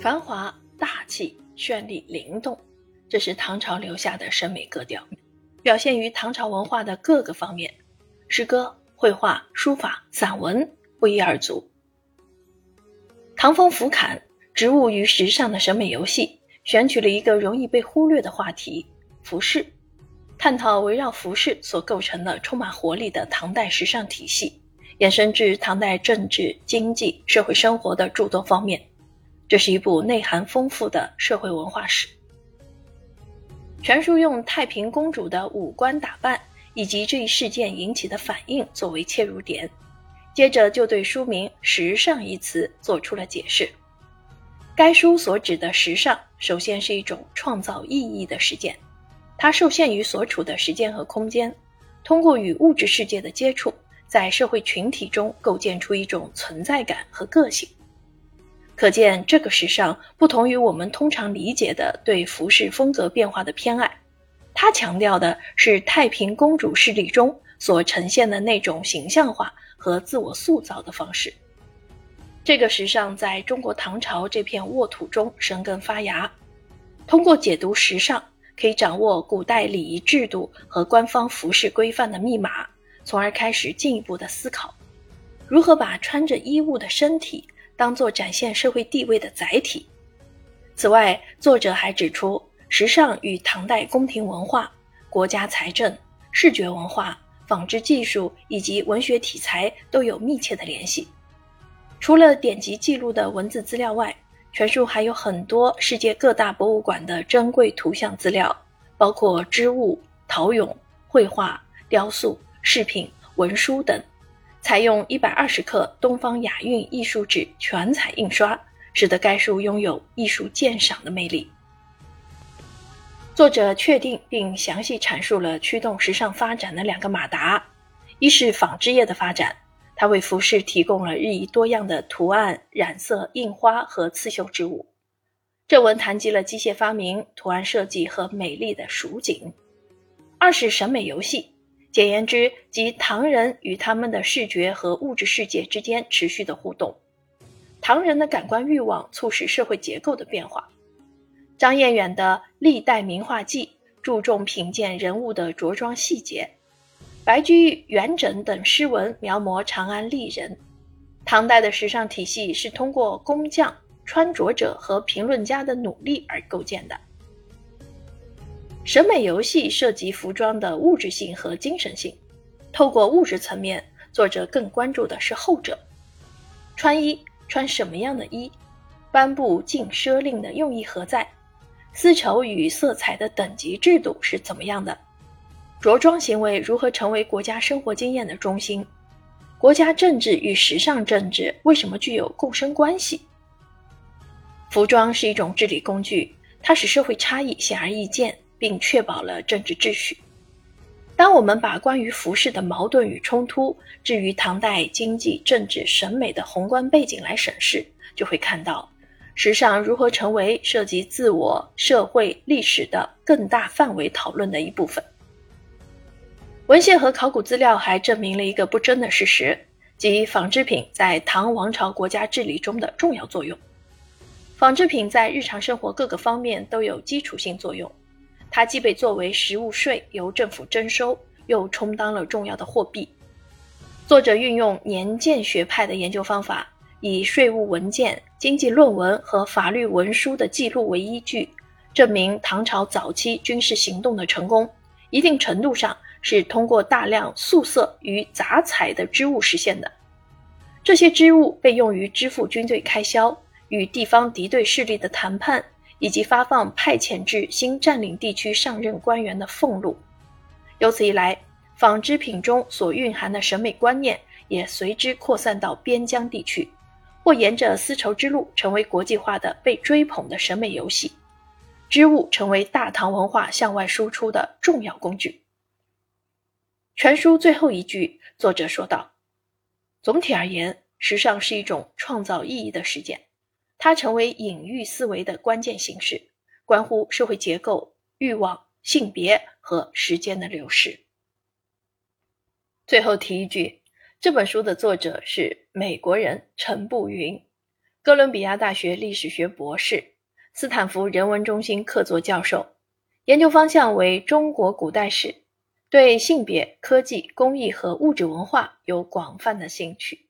繁华、大气、绚丽、灵动，这是唐朝留下的审美格调，表现于唐朝文化的各个方面，诗歌、绘画、书法、散文不一而足。唐风俯瞰植物与时尚的审美游戏，选取了一个容易被忽略的话题——服饰，探讨围绕服饰所构成的充满活力的唐代时尚体系，延伸至唐代政治、经济、社会生活的诸多方面。这是一部内涵丰富的社会文化史。全书用太平公主的五官打扮以及这一事件引起的反应作为切入点。接着就对书名“时尚”一词做出了解释。该书所指的时尚，首先是一种创造意义的实践，它受限于所处的时间和空间，通过与物质世界的接触，在社会群体中构建出一种存在感和个性。可见，这个时尚不同于我们通常理解的对服饰风格变化的偏爱，它强调的是太平公主势力中所呈现的那种形象化。和自我塑造的方式，这个时尚在中国唐朝这片沃土中生根发芽。通过解读时尚，可以掌握古代礼仪制度和官方服饰规范的密码，从而开始进一步的思考，如何把穿着衣物的身体当做展现社会地位的载体。此外，作者还指出，时尚与唐代宫廷文化、国家财政、视觉文化。纺织技术以及文学题材都有密切的联系。除了典籍记录的文字资料外，全书还有很多世界各大博物馆的珍贵图像资料，包括织物、陶俑、绘画、雕塑、饰品、文书等，采用一百二十克东方雅韵艺术纸全彩印刷，使得该书拥有艺术鉴赏的魅力。作者确定并详细阐述了驱动时尚发展的两个马达：一是纺织业的发展，它为服饰提供了日益多样的图案、染色、印花和刺绣织物；正文谈及了机械发明、图案设计和美丽的蜀锦；二是审美游戏，简言之，即唐人与他们的视觉和物质世界之间持续的互动。唐人的感官欲望促使社会结构的变化。张彦远的《历代名画记》注重品鉴人物的着装细节，白居易、元稹等诗文描摹长安丽人。唐代的时尚体系是通过工匠、穿着者和评论家的努力而构建的。审美游戏涉及服装的物质性和精神性，透过物质层面，作者更关注的是后者：穿衣穿什么样的衣，颁布禁奢令的用意何在？丝绸与色彩的等级制度是怎么样的？着装行为如何成为国家生活经验的中心？国家政治与时尚政治为什么具有共生关系？服装是一种治理工具，它使社会差异显而易见，并确保了政治秩序。当我们把关于服饰的矛盾与冲突置于唐代经济、政治、审美的宏观背景来审视，就会看到。时尚如何成为涉及自我、社会、历史的更大范围讨论的一部分？文献和考古资料还证明了一个不争的事实，即纺织品在唐王朝国家治理中的重要作用。纺织品在日常生活各个方面都有基础性作用，它既被作为实物税由政府征收，又充当了重要的货币。作者运用年鉴学派的研究方法。以税务文件、经济论文和法律文书的记录为依据，证明唐朝早期军事行动的成功，一定程度上是通过大量素色与杂彩的织物实现的。这些织物被用于支付军队开销、与地方敌对势力的谈判，以及发放派遣至新占领地区上任官员的俸禄。由此一来，纺织品中所蕴含的审美观念也随之扩散到边疆地区。或沿着丝绸之路成为国际化的被追捧的审美游戏，织物成为大唐文化向外输出的重要工具。全书最后一句，作者说道：“总体而言，时尚是一种创造意义的实践，它成为隐喻思维的关键形式，关乎社会结构、欲望、性别和时间的流逝。”最后提一句。这本书的作者是美国人陈步云，哥伦比亚大学历史学博士，斯坦福人文中心客座教授，研究方向为中国古代史，对性别、科技、工艺和物质文化有广泛的兴趣。